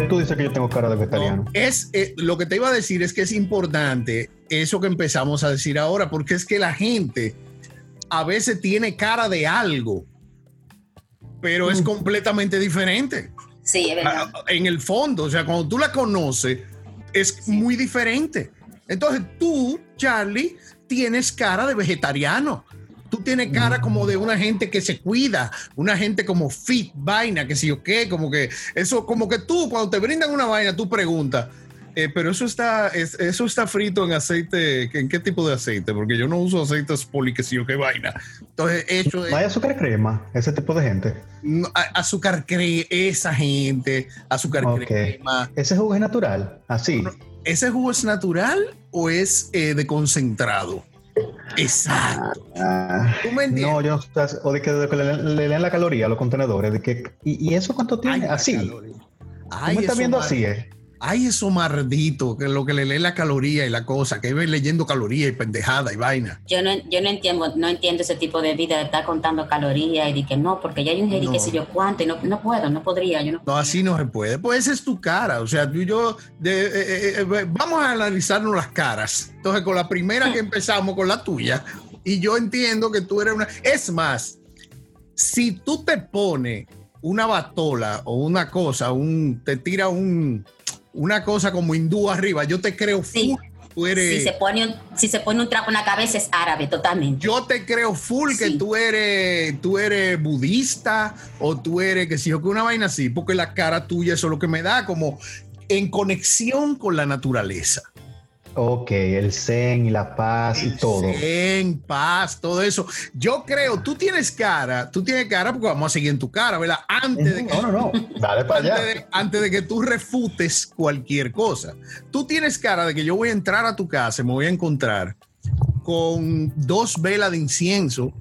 qué tú dices que yo tengo cara de vegetariano? es eh, lo que te iba a decir es que es importante eso que empezamos a decir ahora, porque es que la gente a veces tiene cara de algo, pero es completamente diferente. Sí, es verdad. Ah, En el fondo, o sea, cuando tú la conoces, es muy diferente. Entonces tú, Charlie, tienes cara de vegetariano. Tú tienes cara como de una gente que se cuida, una gente como fit, vaina, que si o qué, como que eso, como que tú, cuando te brindan una vaina, tú preguntas, eh, pero eso está, es- eso está frito en aceite, ¿en qué tipo de aceite? Porque yo no uso aceites poli, que si o qué vaina. Entonces, eso es ¿No hay azúcar crema? Ese tipo de gente. no, a- azúcar crema, esa gente, azúcar crema. Ese jugo es natural, así. ¿Ese jugo es natural o es eh, de concentrado? Exacto. Ah, ¿Tú me no, yo o de que, de que le, le leen la caloría a los contenedores, de que, ¿y, y eso cuánto Ay, tiene? Así. caloría. ¿Tú Ay, me estás viendo así, eh? Ay, eso mardito, que lo que le lee la caloría y la cosa, que ven leyendo caloría y pendejada y vaina. Yo no, yo no entiendo, no entiendo ese tipo de vida de estar contando calorías y de que no, porque ya yo ingerí No. qué sé yo cuánto y no, no puedo, no podría, yo no. No, así no se puede. Pues esa es tu cara. O sea, tú y yo, de- eh, eh, eh, vamos a analizarnos las caras. Entonces, con la primera que empezamos, con la tuya, y yo entiendo que tú eres una... Es más, si tú te pones una batola o una cosa, un, te tira un, una cosa como hindú arriba, yo te creo Sí. full. Tú eres... Si se pone un, si se pone un trapo en la cabeza es árabe, totalmente. Yo te creo full que Sí. tú eres, tú eres budista o tú eres, que si yo que una vaina así, porque la cara tuya eso es lo que me da como en conexión con la naturaleza. Ok, el zen y la paz y todo. En paz, todo eso. Yo creo, tú tienes cara, tú tienes cara porque vamos a seguir en tu cara, ¿verdad? Antes de que, No, no, no. Dale para antes allá. de, antes de que tú refutes cualquier cosa. Tú tienes cara de que yo voy a entrar a tu casa y me voy a encontrar con dos velas de incienso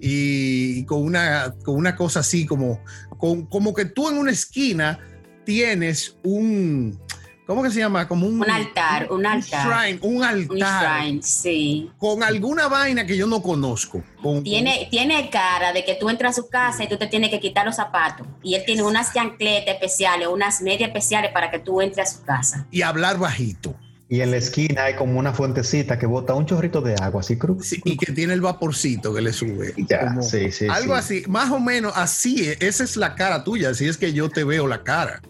y con una, con una cosa así como, con, como que tú en una esquina tienes un, ¿cómo que se llama? Como un, Un altar, un altar. shrine, un Un altar shrine, sí. con alguna vaina que yo no conozco. Con, Tiene, tiene cara de que tú entras a su casa y tú te tienes que quitar los zapatos. Y él tiene unas chancletas especiales, unas medias especiales para que tú entres a su casa. y hablar bajito. Y en la esquina hay como una fuentecita que bota un chorrito de agua, así cruz. Sí, y que tiene el vaporcito que le sube. Ya, Como sí, sí, algo sí. así, más o menos así. es. Esa es la cara tuya, así es que yo te veo la cara.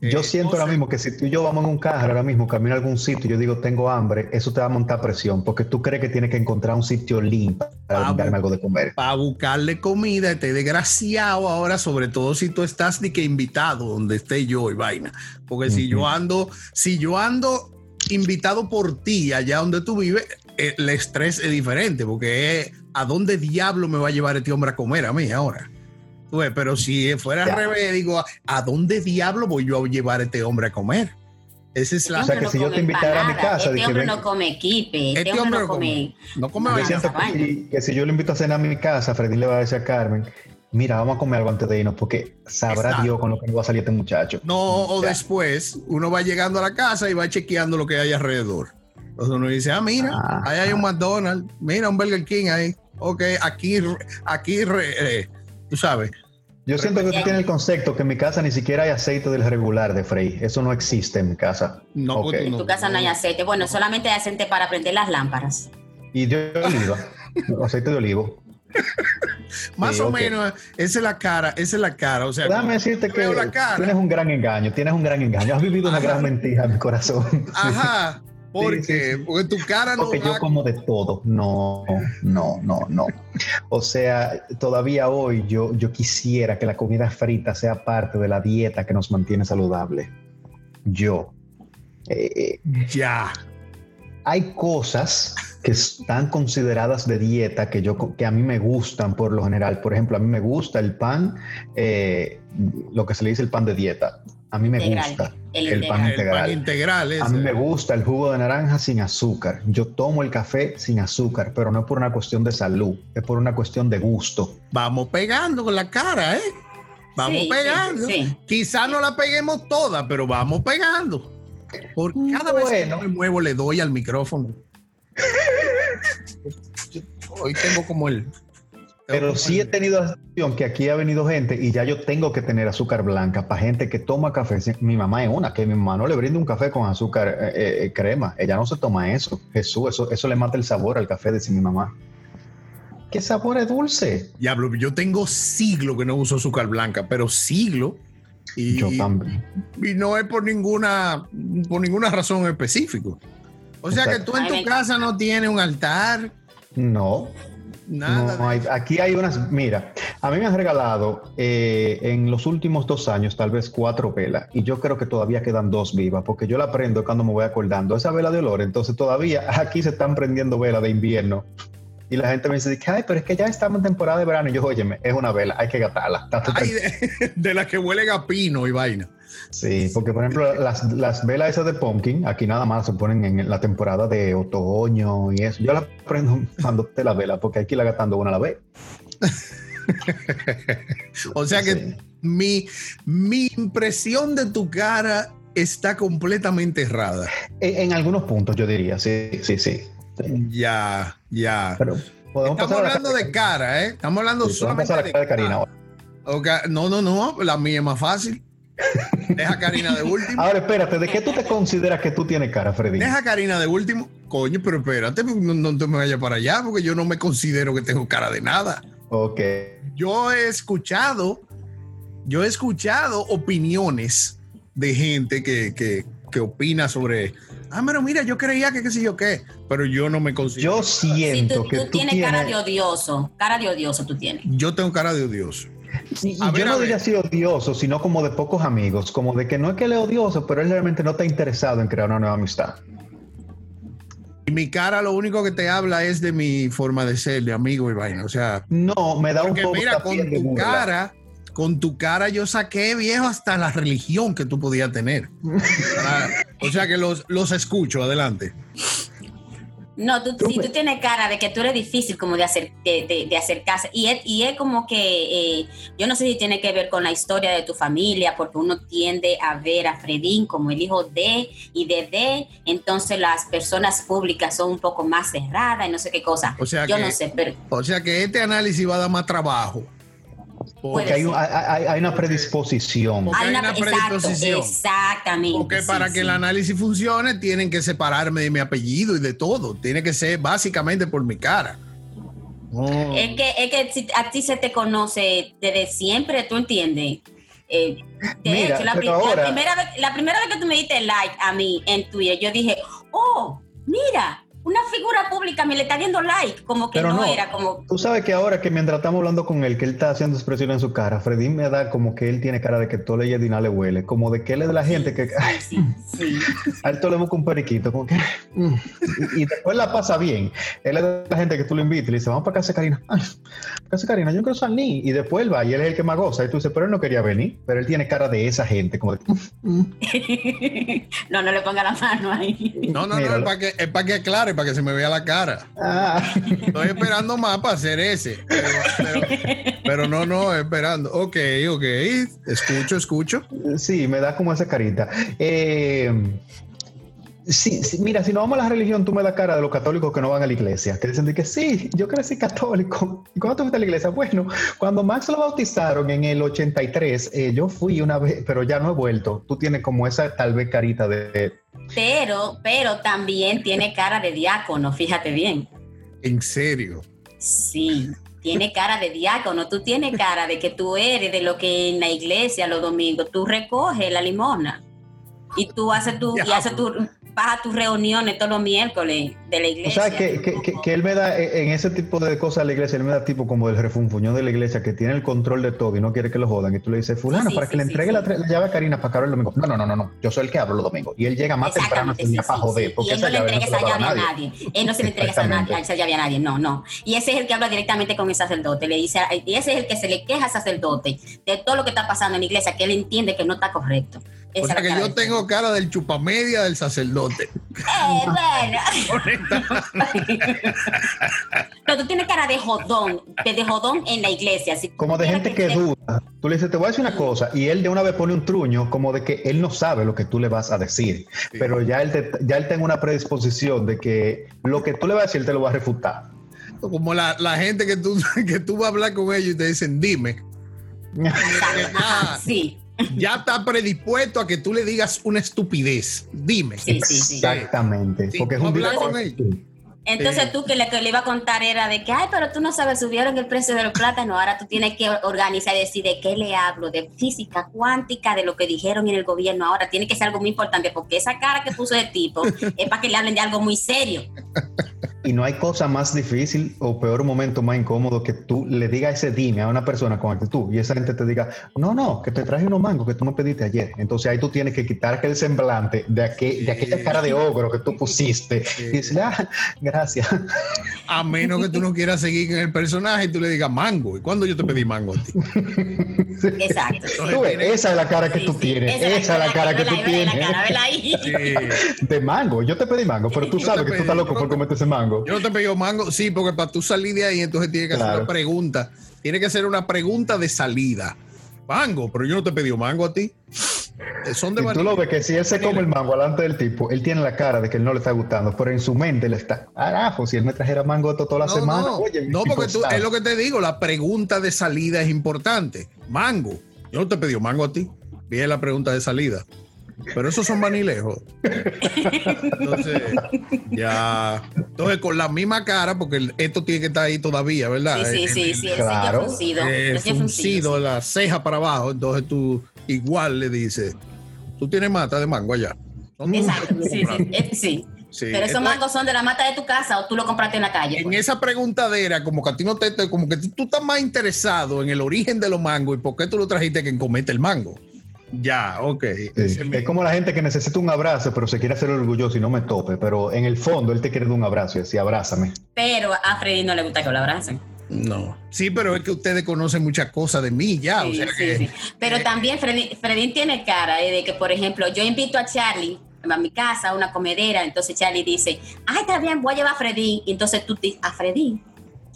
Yo Eh, siento ahora mismo que si tú y yo vamos en un carro ahora mismo, camino a algún sitio y yo digo tengo hambre, eso te va a montar presión, porque tú crees que tienes que encontrar un sitio limpio para darme algo de comer. Para buscarle comida, este desgraciado ahora, sobre todo si tú estás ni que invitado donde esté yo y vaina. Porque si yo ando, si yo ando invitado por ti allá donde tú vives, eh, el estrés es diferente, porque es a dónde diablo me va a llevar este hombre a comer a mí ahora. Pero si fuera al revés, digo, ¿a dónde diablo voy yo a llevar a este hombre a comer? Esa es la. O sea, Este que si yo come te invitara a mi casa, Este hombre no come kipe, este, Este hombre hombre no come... No come siento esa que si, que si yo lo invito a cenar a mi casa, Freddy le va a decir a Carmen, mira, vamos a comer algo antes de irnos, porque sabrá Exacto. Dios con lo que nos va a salir este muchacho. No, o Ya. después uno va llegando a la casa y va chequeando lo que hay alrededor. Entonces uno dice, ah, mira, Ah. ahí hay un McDonald's, mira un Burger King ahí. Ok, aquí, aquí, re- eh, tú sabes. Yo siento que tú tienes el concepto que en mi casa ni siquiera hay aceite del regular de Frey. Eso no existe en mi casa. No, pues, En tu casa no hay aceite. Bueno, solamente hay aceite para prender las lámparas. Y de oliva, aceite de olivo. Más Sí, o menos, esa es la cara, esa es la cara. O sea, Déjame decirte que veo la cara. tienes un gran engaño, tienes un gran engaño. Has vivido una gran mentira en mi corazón. Ajá, porque, Sí, sí, sí. porque tu cara no Porque va- yo como de todo. No, no, no, no. O sea, todavía hoy yo, yo quisiera que la comida frita sea parte de la dieta que nos mantiene saludable. Yo. Eh, ya. hay cosas que están consideradas de dieta que, yo, que a mí me gustan por lo general. Por ejemplo, a mí me gusta el pan, eh, lo que se le dice el pan de dieta. A mí me gusta El el pan integral. El pan integral. A mí me gusta el jugo de naranja sin azúcar. Yo tomo el café sin azúcar, pero no es por una cuestión de salud, es por una cuestión de gusto. Vamos pegando con la cara, ¿eh? Vamos Sí, pegando. sí, sí. Quizás no la peguemos toda, pero vamos pegando. Por cada vez que Bueno. me muevo le doy al micrófono. Hoy tengo como el Pero sí he tenido la sensación que aquí ha venido gente y ya yo tengo que tener azúcar blanca para gente que toma café. Mi mamá es una, que mi mamá no le brinda un café con azúcar eh, eh, eh, crema. Ella no se toma eso. Jesús, eso, eso le mata el sabor al café, dice mi mamá. ¿Qué sabor es dulce? Diablo, yo tengo siglo que no uso azúcar blanca, pero siglo. Y, Yo también. y no es por ninguna, por ninguna razón específica. O sea que tú en tu casa no tienes un altar, No, nada. no hay- aquí hay unas, mira, a mí me han regalado eh, en los últimos dos años tal vez cuatro velas y yo creo que todavía quedan dos vivas porque yo la prendo cuando me voy acordando. Esa vela de olor, entonces todavía aquí se están prendiendo velas de invierno y la gente me dice, que, ay, pero es que ya estamos en temporada de verano y yo, óyeme, es una vela, hay que gastarla. Ay, de, de las que huelen a pino y vaina. Sí, porque por ejemplo las, las velas esas de pumpkin, aquí nada más se ponen en la temporada de otoño y eso. Yo la prendo cuando te la vela porque aquí la gastando una a la vez. O sea que Sí. mi, mi impresión de tu cara está completamente errada. En, en algunos puntos yo diría, sí, sí, sí. sí. Ya, ya. Pero podemos Estamos hablando de cara, ¿eh? Estamos hablando sí, solamente de cara de Karina cara. ahora. Ok, No, no, no, la mía es más fácil. Deja a Karina de último. Ahora espérate, ¿de qué tú te consideras que tú tienes cara, Freddy? Deja a Karina de último. Coño, pero espérate, no, no te me vayas para allá porque yo no me considero que tengo cara de nada. Ok. Yo he escuchado, yo he escuchado opiniones de gente que, que, que opina sobre, ah, pero mira, yo creía que qué sé yo qué, pero yo no me considero. Yo Sí, siento tú, que tú tú tienes tienes... cara de odioso. Cara de odioso tú tienes. Yo tengo cara de odioso. Y, y A ver, yo no diría así odioso, sino como de pocos amigos, como de que no es que él es odioso, pero él realmente no está interesado en crear una nueva amistad. Y mi cara lo único que te habla es de mi forma de ser, de amigo y vaina. O sea, No, me da un poco mira, con tu burla. cara, con tu cara yo saqué viejo hasta la religión que tú podías tener. Ah, o sea que los, los escucho, adelante. No, tú, sí, tú tienes cara de que tú eres difícil como de, hacer, de, de- de acercarse. Y es, y es como que, eh, yo no sé si tiene que ver con la historia de tu familia, porque uno tiende a ver a Fredín como el hijo de y de de, entonces las personas públicas son un poco más cerradas y no sé qué cosa. O sea yo que- no sé, pero O sea que este análisis va a dar más trabajo. Porque hay, una predisposición. Hay hay una, exacto, predisposición. exactamente. Porque sí, para sí. que el análisis funcione, tienen que separarme de mi apellido y de todo. Tiene que ser básicamente por mi cara. Oh. Es que, es que a ti se te conoce desde siempre, ¿tú entiendes? Eh, de Mira, hecho, la, pri- pero la ahora- primera vez, la primera vez que tú me diste like a mí en Twitter, yo dije, oh, mira, una figura pública me le está dando like, como que Pero no, no. era como... Tú sabes que ahora que mientras estamos hablando con él, que él está haciendo expresión en su cara, Freddy me da como que él tiene cara de que todo le Yedina le huele, como de que él es de la gente que ay, Sí, sí. a él todo le busca un periquito, como que y, y después la pasa bien. Él es de la gente que tú le invitas y le dices, vamos para casa Karina. Ay, para casa Karina, yo no quiero salir. Y después él va y él es el que más goza. Y tú dices, pero él no quería venir. Pero él tiene cara de esa gente, como de, no, no le ponga la mano ahí. No, no, no, es para que, es para que aclare, para que se me vea la cara. Ah. Estoy esperando más para hacer ese. Pero, pero- pero no, no, esperando. Ok, ok. Escucho, escucho. Sí, me da como esa carita. Eh, sí, sí, mira, si no vamos a la religión, tú me das cara de los católicos que no van a la iglesia, que dicen de que sí, yo crecí católico. ¿Y cuándo tú fuiste a la iglesia? Bueno, cuando Max lo bautizaron en el 83, eh, yo fui una vez, pero ya no he vuelto. Tú tienes como esa tal vez carita de... Pero, pero también tiene cara de diácono, fíjate bien. En serio. Sí, tiene cara de diácono. Tú tienes cara de que tú eres de lo que en la iglesia los domingos tú recoges la limona y tú haces tu, y haces tu, vas a tus reuniones todos los miércoles de la O iglesia. sea, que, que, que- que él me da, eh, en ese tipo de cosas la iglesia, él me da tipo como del refunfuñón de la iglesia que tiene el control de todo y no quiere que lo jodan. Y tú le dices, fulano, Sí, para sí, que le entregue sí. La, la llave a Karina para que abra el domingo. No, no, no, no, no. Yo soy el que hablo los domingos. Y él llega más temprano día sí, para joder. Porque Y él no le entrega no esa llave a nadie. nadie. Él no se le entrega esa, esa llave a nadie, no, no. Y ese es el que habla directamente con el sacerdote. Le dice, y ese es el que se le queja al sacerdote de todo lo que está pasando en la iglesia, que él entiende que no está correcto. O sea que yo de- tengo cara del chupamedia del sacerdote. Eh, bueno. Pero tú tienes cara de jodón, de, de jodón en la iglesia. Como de gente que duda. Tú le dices, te voy a decir una cosa. Y él de una vez pone un truño como de que él no sabe lo que tú le vas a decir. Sí. Pero ya él, te- ya él tiene una predisposición de que lo que tú le vas a decir, él te lo va a refutar. Como la, la gente que tú, que tú vas a hablar con ellos y te dicen, dime. Sí, ya está predispuesto a que tú le digas una estupidez. Dime. sí, sí, sí. Exactamente. Sí, porque es tú un hablas dilema. con ellos. Entonces Sí. tú que le, que le iba a contar era de que, ay, pero tú no sabes, subieron el precio de los plátanos, ahora tú tienes que organizar y decir de qué le hablo, de física cuántica, de lo que dijeron en el gobierno, ahora tiene que ser algo muy importante, porque esa cara que puso el tipo es para que le hablen de algo muy serio. Y no hay cosa más difícil o peor momento más incómodo que tú le digas ese dime a una persona con actitud y esa gente te diga, no, no, que te traje unos mangos que tú me pediste ayer. Entonces ahí tú tienes que quitar aquel semblante de, aquel, de aquella cara de ogro que tú pusiste y decirle, ah, gracias. A menos que tú no quieras seguir con el personaje y tú le digas mango. ¿Y cuándo yo te pedí mango a ti? Exacto. Tú ves, esa es la cara que Sí, tú sí, tienes, esa es la cara que tú tienes. Cara. Sí. De mango, yo te pedí mango, pero tú Yo sabes que tú estás loco por te- comerte ese mango. Yo no te pedí mango, sí, porque para tú salir de ahí, entonces tiene que hacer una pregunta. Tiene que ser una pregunta de salida. Mango, pero yo no te pedí mango a ti. Eh, Son de Y tú lo ves que si él se come el mango delante del tipo, él tiene la cara de que él no le está gustando, pero en su mente le está, carajo, si él me trajera mango esto toda la No, semana, no, oye, no, porque tú, es lo que te digo, la pregunta de salida es importante. Mango, yo no te pedí mango a ti. Viene la pregunta de salida. Pero esos son vanilejos. Entonces, ya. Entonces, con la misma cara, porque esto tiene que estar ahí todavía, ¿verdad? Sí, sí, El- sí, sí, Claro. eh, sello fruncido, sí. la ceja para abajo. Entonces, tú igual le dices, tú tienes mata de mango allá. ¿Dónde Exacto, sí, eh, sí. Sí, Pero esos entonces- mangos son de la mata de tu casa o tú lo compraste en la calle. en pues. esa preguntadera, como que a ti no te, te- como que tú, tú estás más interesado en el origen de los mangos y por qué tú lo trajiste que en comerte el mango. Ya, ok. Sí, Es como la gente que necesita un abrazo, pero se quiere hacer orgulloso y no me tope, pero en el fondo él te quiere dar un abrazo y decir, abrázame. Pero a Freddy no le gusta que lo abracen. No. Sí, pero es que ustedes conocen muchas cosas de mí ya. Sí, o sea sí, que, sí. Pero eh, también Freddy, Freddy tiene cara de que, por ejemplo, yo invito a Charlie a mi casa, a una comedera, entonces Charlie dice, ay, está bien, voy a llevar a Freddy. Y entonces tú dices, a Freddy,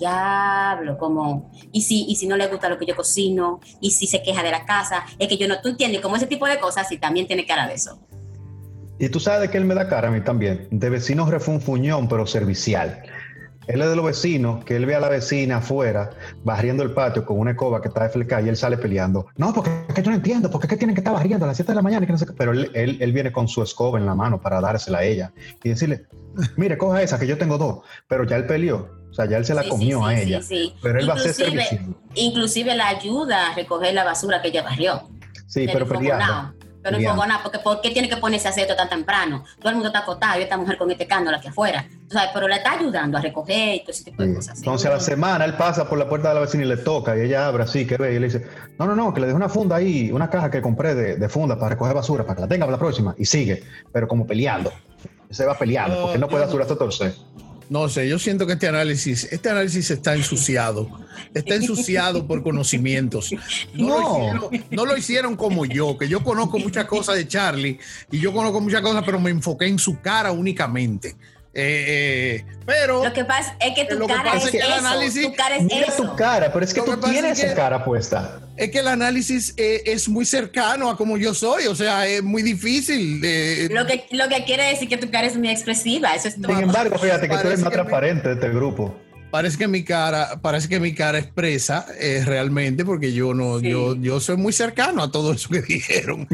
diablo, como, y si, y si no le gusta lo que yo cocino, y si se queja de la casa, es que yo no, tú entiendes, como ese tipo de cosas, y también tiene cara de eso. Y tú sabes de que él me da cara a mí también, de vecino refunfuñón, pero servicial. Él es de los vecinos, que él ve a la vecina afuera, barriendo el patio con una escoba que está desflecada y él sale peleando. No, porque es que yo no entiendo, porque es que tienen que estar barriendo a las 7 de la mañana que no sé qué. Pero él, él, él viene con su escoba en la mano para dársela a ella y decirle, mire, coja esa, que yo tengo dos. Pero ya él peleó, o sea, ya él se la Sí, comió sí, a sí, ella. sí, sí. Pero él va a ser Inclusive- servicial. Inclusive la ayuda a recoger la basura que ella barrió. Sí, pero peleando. Pero Peleando. enfogonado, porque ¿por qué tiene que ponerse a hacer esto tan temprano? Todo el mundo está acostado y esta mujer con este cándalo aquí afuera. Tú sabes, pero le está ayudando a recoger y todo ese tipo de Sí. cosas. Entonces a la semana él pasa por la puerta de la vecina y le toca y ella abre así, que ve y le dice, no, no, no, que le dejo una funda ahí, una caja que compré de, de funda para recoger basura, para que la tenga para la próxima. Y sigue, pero como peleando. Se va peleando, porque él no puede No, asegurar hasta torcer. No sé, yo siento que este análisis, este análisis está ensuciado. Está ensuciado por conocimientos. No, Lo No. hicieron, no lo hicieron como yo, que yo conozco muchas cosas de Charlie y yo conozco muchas cosas, pero me enfoqué en su cara únicamente. Eh, eh, pero Lo que pasa es que tu Lo que cara pasa es es que el eso. análisis- tu cara es Mira eso. tu cara, pero es que Lo tú que tienes es que- esa cara puesta. es que el análisis eh, es muy cercano a como yo soy, o sea, es muy difícil. eh, Lo que, lo que quiere decir que tu cara es muy expresiva. Eso es todo. Sin embargo, fíjate que tú eres más transparente de este grupo. Parece que mi cara, parece que mi cara expresa eh, realmente, porque yo no, Sí. yo, yo soy muy cercano a todo eso que dijeron.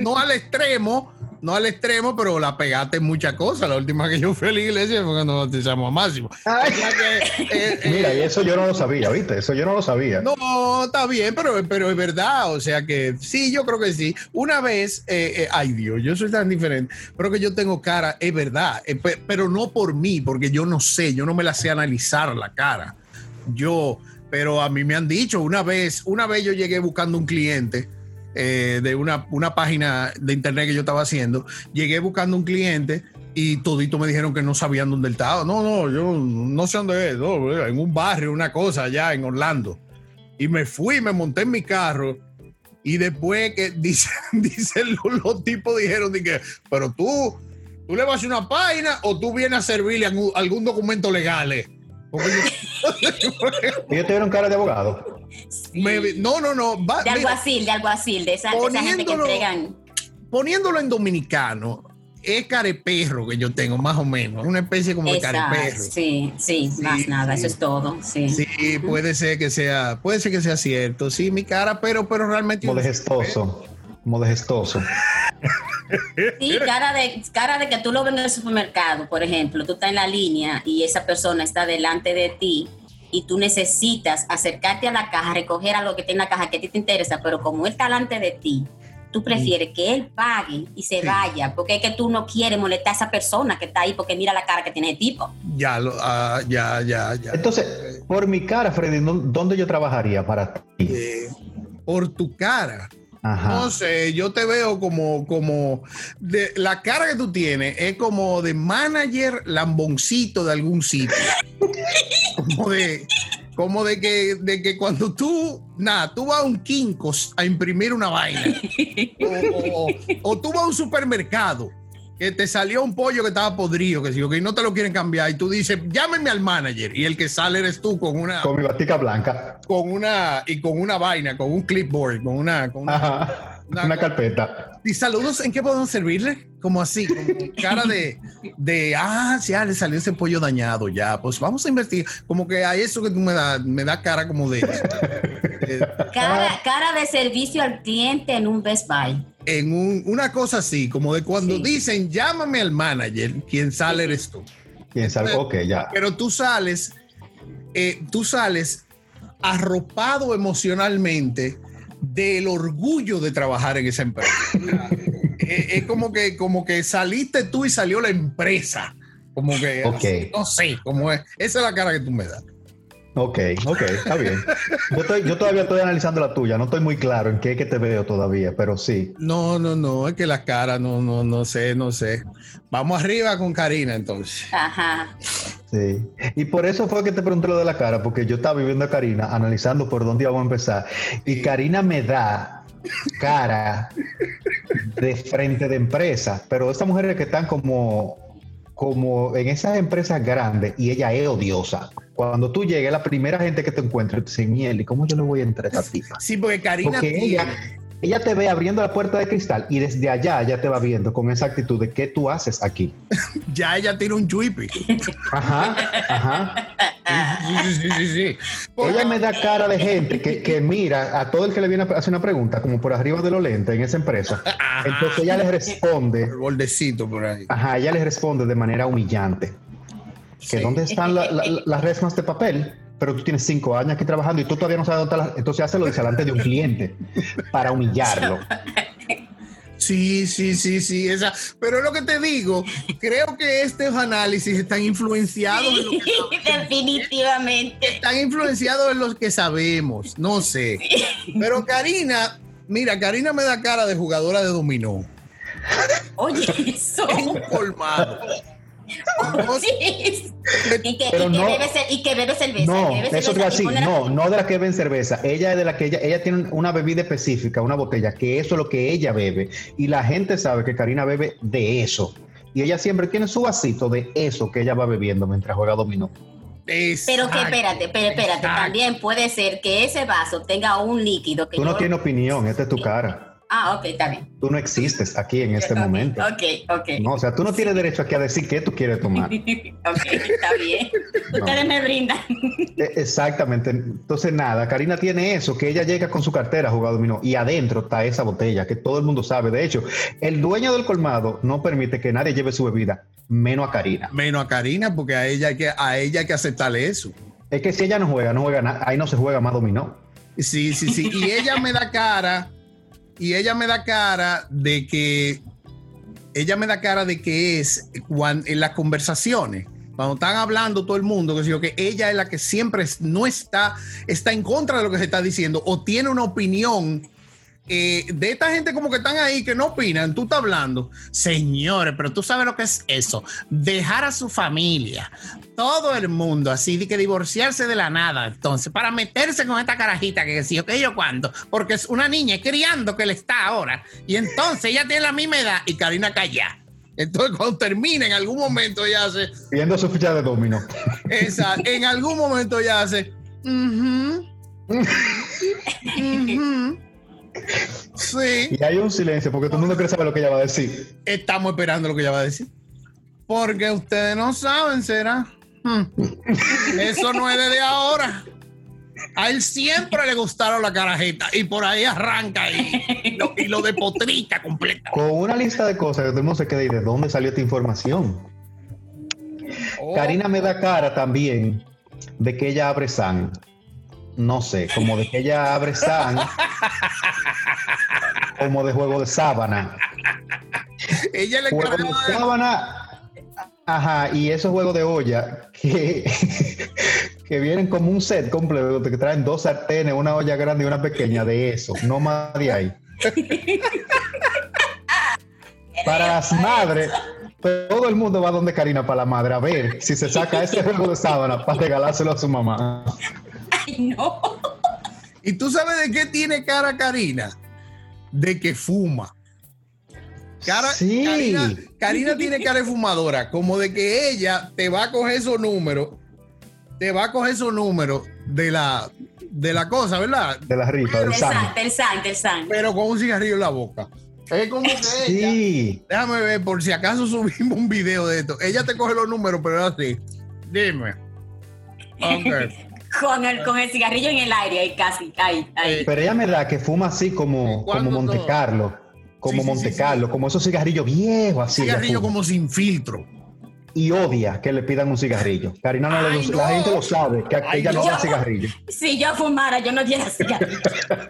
no al extremo, no al extremo, pero la pegaste en muchas cosas. La última que yo fui a la iglesia fue cuando bautizamos a Máximo. Ay. O sea que, eh, eh, Mira, y eso yo no lo sabía, ¿viste? Eso yo no lo sabía. no, está bien, pero, pero es verdad. O sea que sí, yo creo que sí. Una vez, eh, eh, ay Dios, yo soy tan diferente, pero que yo tengo cara, es verdad, eh, pe- pero no por mí, porque yo no sé, yo no me la sé analizar la cara. Yo, pero a mí me han dicho, una vez, una vez yo llegué buscando un cliente. Eh, de una, una página de internet que yo estaba haciendo, llegué buscando un cliente y todito me dijeron que no sabían dónde él estaba. No, no, yo no sé dónde es, no, en un barrio, una cosa allá en Orlando. Y me fui, me monté en mi carro. Y después que dicen, dicen los, los tipos dijeron, que, pero tú, tú le vas a hacer una página o tú vienes a servirle algún, algún documento legal. eh?" Porque yo- Ellos tuvieron cara de abogado. Sí. me- no, no, no. va- de mira, alguacil, de alguacil, de esa, de esa gente que Poniéndolo- entregan. poniéndolo en dominicano, es careperro que yo tengo, más o menos. Una especie como de Exacto, careperro. Sí, sí, Sí, más nada, sí. eso es todo. Sí. Sí, puede ser que sea, puede ser que sea cierto. Sí, mi cara, pero, pero realmente. Como de gestoso. Como de gestoso. Sí, cara de, cara de que tú lo ves en el supermercado, por ejemplo, tú estás en la línea y esa persona está delante de ti y tú necesitas acercarte a la caja, recoger algo que tiene en la caja que a ti te interesa, pero como él está delante de ti, tú prefieres que él pague y se Sí. vaya, porque es que tú no quieres molestar a esa persona que está ahí porque mira la cara que tiene el tipo. Ya, lo, ah, ya, ya, ya. Entonces, por mi cara, Freddy, ¿dó- ¿dónde yo trabajaría para ti? Eh, por tu cara. Ajá. No sé, yo te veo como, como de, la cara que tú tienes es como de manager lamboncito de algún sitio. como de, como de que, de que cuando tú, nada, tú vas a un Kinkos a imprimir una vaina. o, o- o tú vas a un supermercado que te salió un pollo que estaba podrido, que si que no te lo quieren cambiar, y tú dices, llámeme al manager, y el que sale eres tú con una, Con mi batica blanca. con una, y con una vaina, con un clipboard, con una, con una Ajá. Una carpeta. y saludos, ¿en qué podemos servirle? Como así, como cara de, de, ah, ya le salió ese pollo dañado, ya, pues vamos a investigar. Como que a eso que tú me das, me da cara como de, de- Cara, cara de servicio al cliente en un Best Buy. En un- una cosa así, como de cuando Sí. dicen, llámame al manager, quien sale eres tú. ¿Quién sabe? Ok, ya. Pero tú sales, eh, tú sales arropado emocionalmente del orgullo de trabajar en esa empresa. Eh, es como que, como que saliste tú y salió la empresa. Como que, Ok. así, no sé, como es. Esa es la cara que tú me das. Ok, ok, está bien. Yo, estoy- yo todavía estoy analizando la tuya. No estoy muy claro en qué es que te veo todavía, pero sí. No, no, no, es que la cara, no, no, no sé, no sé. Vamos arriba con Karina entonces. Ajá. Sí. Y por eso fue que te pregunté lo de la cara, porque yo estaba viviendo a Karina, analizando por dónde íbamos a empezar. Y Karina me da cara de frente de empresa, pero estas mujeres que están como, como en esas empresas grandes y ella es odiosa. Cuando tú llegues, la primera gente que te encuentre, te dice, miel, ¿y cómo yo le voy a entrar a? Sí, porque Karina Porque ella, ella te ve abriendo la puerta de cristal y desde allá ya te va viendo con esa actitud de qué tú haces aquí. ya ella tiene un chuipi. Ajá, ajá. Sí, sí, sí, sí, Ella me da cara de gente que, que mira a todo el que le viene a hacer una pregunta, como por arriba de los lentes en esa empresa. Entonces ella le responde, el bordecito por ahí. ajá, ella le responde de manera humillante. Que Sí. dónde están la- la- las resmas de papel, pero tú tienes cinco años aquí trabajando y tú todavía no sabes dónde están las... Entonces hace lo dice delante de un cliente para humillarlo. Sí, sí, sí, sí, esa. Pero es lo que te digo, creo que estos análisis están influenciados en lo que Definitivamente. están influenciados en los que sabemos, no sé. Pero Karina, mira, Karina me da cara de jugadora de dominó. Oye, eso. Es un colmado. No. Y que, Pero y que no- bebe, ce- y que bebe cerveza. No, que bebe eso te cerveza iba a y decir, pone la- no, no de la que beben cerveza. Ella es de la que ella, ella tiene una bebida específica, una botella, que eso es lo que ella bebe. Y la gente sabe que Karina bebe de eso. Y ella siempre tiene su vasito de eso que ella va bebiendo mientras juega dominó. Pero que espérate, pero espérate, exacto. también puede ser que ese vaso tenga un líquido que Tú no yo- tienes opinión, esta es tu cara. Ah, ok, está bien. Tú no existes aquí en este momento. Ok, ok. No, o sea, tú no tienes derecho aquí a decir qué tú quieres tomar. ok, está bien. No. Ustedes me brindan. E- Exactamente. Entonces, nada, Karina tiene eso, que ella llega con su cartera a jugar dominó y adentro está esa botella que todo el mundo sabe. De hecho, el dueño del colmado no permite que nadie lleve su bebida, menos a Karina. Menos a Karina, porque a ella hay que, a ella hay que aceptarle eso. Es que si ella no juega, no juega nada, ahí no se juega más dominó. Sí, sí, sí. Y ella me da cara, y ella me da cara de que, ella me da cara de que es cuando, en las conversaciones, cuando están hablando todo el mundo, que, sí, que ella es la que siempre no está, está en contra de lo que se está diciendo o tiene una opinión. Eh, de esta gente como que están ahí que no opinan, tú estás hablando, señores, pero tú sabes lo que es eso, dejar a su familia, todo el mundo así de que divorciarse de la nada, entonces, para meterse con esta carajita que sí, que yo cuando, porque es una niña criando que le está ahora, y entonces ella tiene la misma edad y Karina calla. Entonces, cuando termina, en algún momento ella hace, Viendo su ficha de dominó. esa, en algún momento ella hace, "Ujú, ujú". Sí. Y hay un silencio porque todo el mundo quiere saber lo que ella va a decir. Estamos esperando lo que ella va a decir. Porque ustedes no saben, será. Hmm. Eso no es desde ahora. A él siempre le gustaron la carajita y por ahí arranca y lo, y lo depotrica completa. Con una lista de cosas que todo el mundo se queda y de dónde salió esta información. Oh, Karina me da cara también de que ella abre san. No sé, como de que ella abre san. como de juego de sábana. ella le Juego de sábana. Ajá, y esos juegos de olla que, que vienen como un set completo, que traen dos sartenes, una olla grande y una pequeña de eso, no más de ahí. Para las madres, todo el mundo va donde Karina para la madre a ver si se saca ese juego de sábana para regalárselo a su mamá. No. ¿Y tú sabes de qué tiene cara Karina? De que fuma. Cara, Sí. Karina, Karina tiene cara de fumadora, como de que ella te va a coger esos números, te va a coger esos números de la, de la cosa, ¿verdad? De la rifa, del san. del san, del san. Pero con un cigarrillo en la boca. Es como que ella, Sí, déjame ver por si acaso subimos un video de esto. Ella te coge los números, pero es así. Dime. Con el, con el cigarrillo en el aire, ahí casi, ahí, ahí. Eh, pero ella me da que fuma así como, ¿Cuándo como Monte todo? Carlo, como Sí, Monte sí, sí. Carlo, como esos cigarrillos viejos así. cigarrillo como sin filtro. y odia que le pidan un cigarrillo. Karina no Ay, le no. La gente lo sabe, que Ay, ella no no. da cigarrillo. Si yo fumara, yo no diera cigarrillo.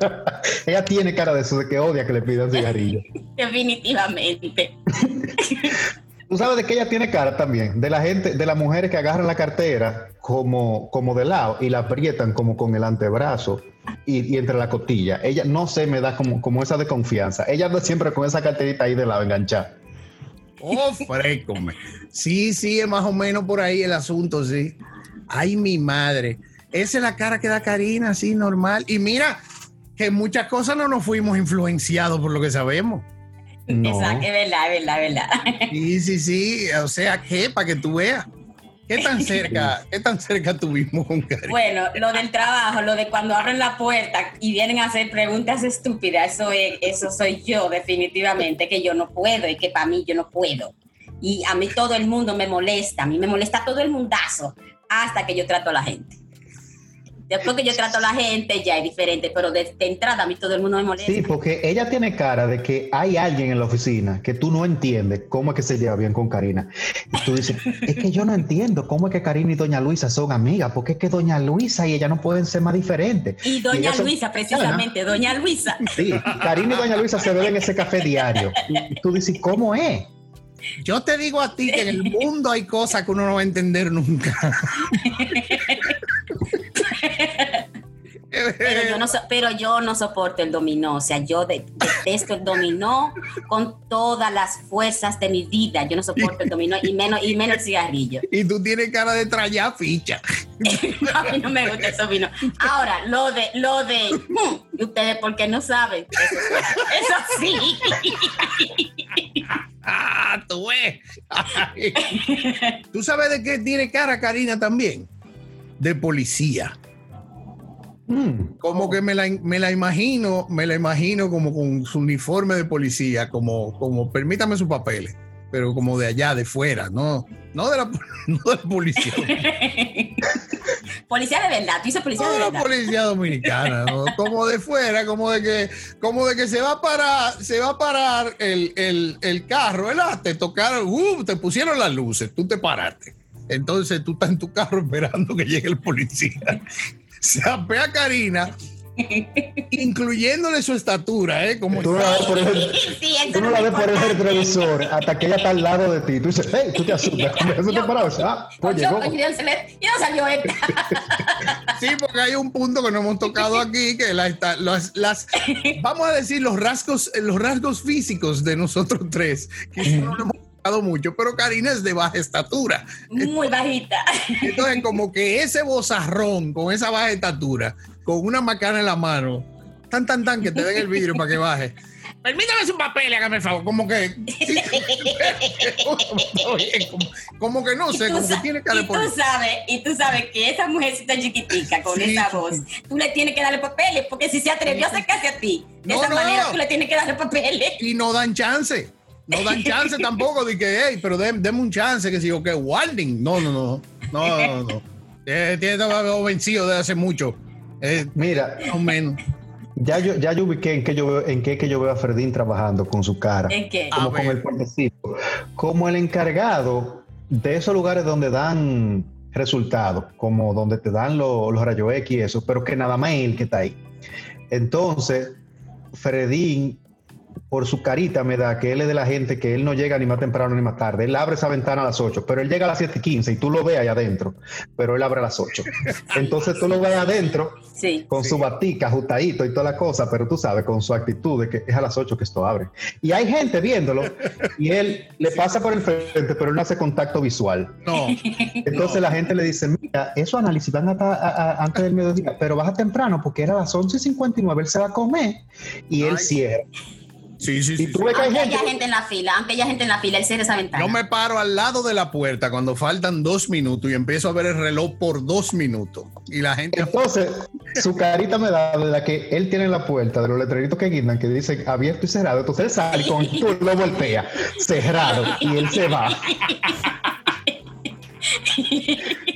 ella tiene cara de eso, de que odia que le pidan cigarrillo. Definitivamente. Tú sabes de que ella tiene cara también, de la gente, de las mujeres que agarran la cartera como, como de lado y la aprietan como con el antebrazo y, y entre la costilla. Ella no sé, me da como, como esa de confianza. Ella anda siempre con esa carterita ahí de lado enganchada. Oh, frécome. Sí, sí, es más o menos por ahí el asunto, sí. Ay, mi madre. Esa es la cara que da Karina, así, normal. Y mira, que muchas cosas no nos fuimos influenciados por lo que sabemos. No. Exacto, es verdad, es verdad, es verdad. Sí, sí, sí. O sea, ¿qué? Para que tú veas. ¿Qué tan cerca, qué tan cerca tuvimos? Bueno, lo del trabajo, lo de cuando abren la puerta y vienen a hacer preguntas estúpidas, eso es, eso soy yo definitivamente, que yo no puedo y que para mí yo no puedo. Y a mí todo el mundo me molesta, a mí me molesta todo el mundazo hasta que yo trato a la gente. Después que yo trato a la gente ya es diferente, pero de, de entrada a mí todo el mundo me molesta. Sí, porque ella tiene cara de que hay alguien en la oficina que tú no entiendes cómo es que se lleva bien con Karina. Y tú dices, es que yo no entiendo cómo es que Karina y Doña Luisa son amigas, porque es que Doña Luisa y ella no pueden ser más diferentes. Y doña son- Luisa, precisamente, doña Luisa. Sí, Karina y Doña Luisa se beben ese café diario. Y tú dices, ¿cómo es? Yo te digo a ti que en el mundo hay cosas que uno no va a entender nunca. Pero yo, no so- pero yo no soporto el dominó, o sea, yo de- detesto el dominó con todas las fuerzas de mi vida. Yo no soporto el dominó y menos, y menos el cigarrillo. Y tú tienes cara de trallar ficha. A mí no me gusta el dominó. Ahora, lo de, lo de, hmm, ¿y ustedes por qué no saben? Eso, eso sí. Ah, tú ves. ¿Tú sabes de qué tiene cara Karina también? De policía. Mm, Como que me la, me la imagino, me la imagino como con su uniforme de policía, como, como permítame sus papeles, pero como de allá, de fuera, no, no de la, no de la policía, Policía de verdad, tú dices policía no de de la verdad. policía dominicana, ¿no? como de fuera, como de que, como de que se va a parar, se va a parar el, el, el carro, ¿verdad? Te tocaron, uh, te pusieron las luces, tú te paraste. Entonces tú estás en tu carro esperando que llegue el policía. Se apea a Karina, incluyéndole su estatura, ¿eh? Como Tú no la ves por el, Sí, eso tú no la ves por el retrovisor hasta que ella está al lado de ti. Tú dices, hey, tú te asustas. Eso te parado, ah, pues llegó. yo, yo, yo no salió esta. Sí, porque hay un punto que no hemos tocado aquí, que la esta- las, las- vamos a decir, los rasgos, los rasgos físicos de nosotros tres, que no lo hemos mucho, pero Karina es de baja estatura. Muy bajita. Entonces, como que ese bozarrón con esa baja estatura, con una macana en la mano, tan, tan, tan, que te den el vidrio para que baje. permítame su papel, hágame el favor. Como que. como, como, que no sé, como que tiene que darle por. Tú sabes, y tú sabes que esa mujercita chiquitica con esa voz, tú le tienes que darle papeles, porque si se atrevió a acercarse a ti de esa manera, tú le tienes que darle papeles. Y no dan chance. No dan chance tampoco de que, hey, pero déme un chance, que si yo que warning. No, no, no. No, no, no. Eh, tiene vencido de hace mucho. Eh, Mira, menos. Ya yo, ya yo ubiqué en qué yo veo, en qué que yo veo a Fredín trabajando con su cara. ¿En qué? Como con el Como el encargado de esos lugares donde dan resultados, como donde te dan los rayos X y eso, pero que nada más él que está ahí. Entonces, Fredín por su carita me da que él es de la gente que él no llega ni más temprano ni más tarde. Él abre esa ventana a las 8, pero él llega a las 7 y 15 y tú lo ves ahí adentro, pero él abre a las 8. Entonces tú lo ves adentro con su batica, ajustadito y toda la cosa, pero tú sabes, con su actitud de que es a las 8 que esto abre. Y hay gente viéndolo y él le pasa por el frente, pero él no hace contacto visual. No. Entonces la gente le dice, mira, eso análisis van hasta antes del mediodía, pero baja temprano porque era a las 11 y 59, él se va a comer y él cierra. Sí, sí, sí. aunque haya gente en la fila, aunque haya gente en la fila, él cierra esa ventana. Yo me paro al lado de la puerta cuando faltan dos minutos y empiezo a ver el reloj por dos minutos. Y la gente. Entonces, su carita me da de la que él tiene en la puerta, de los letreritos que guindan, que dicen abierto y cerrado. Entonces él sale con tú lo voltea, cerrado, y él se va.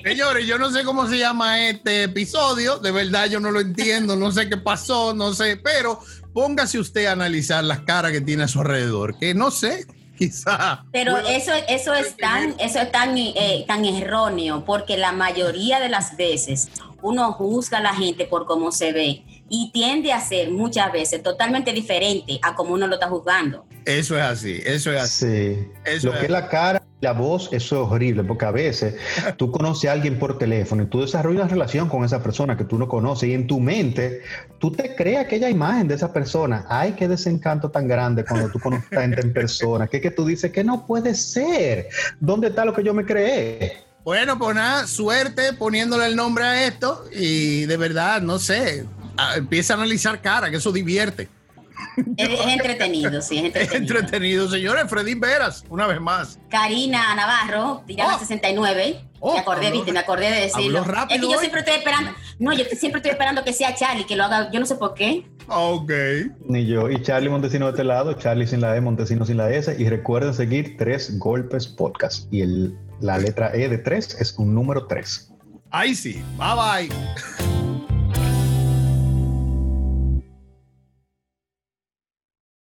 Señores, yo no sé cómo se llama este episodio, de verdad yo no lo entiendo, no sé qué pasó, no sé, pero póngase usted a analizar las caras que tiene a su alrededor, que no sé, quizá. Pero eso, eso es tan, eso es tan, eh, tan erróneo, porque la mayoría de las veces uno juzga a la gente por cómo se ve y tiende a ser muchas veces totalmente diferente a como uno lo está juzgando. Eso es así, eso es así. lo que es la cara la voz, eso es horrible, porque a veces tú conoces a alguien por teléfono y tú desarrollas una relación con esa persona que tú no conoces y en tu mente tú te creas aquella imagen de esa persona. Ay, qué desencanto tan grande cuando tú conoces a gente en persona, que, que tú dices que no puede ser. ¿Dónde está lo que yo me creé? Bueno, pues nada, suerte poniéndole el nombre a esto y de verdad, no sé, empieza a analizar cara, que eso divierte. Es, entretenido, sí, es entretenido. entretenido, señores. Freddy Veras, una vez más. Karina Navarro, tirada 69. me acordé, viste, me acordé de decirlo. es que yo siempre estoy esperando, no, yo siempre estoy esperando que sea Charlie, que lo haga, yo no sé por qué. Ok. Ni yo. Y Charlie Montesino de este lado, Charlie sin la E, Montesino sin la S. Y recuerden seguir Tres Golpes Podcast. Y el, la letra E de tres es un número tres. Ahí sí. Bye bye.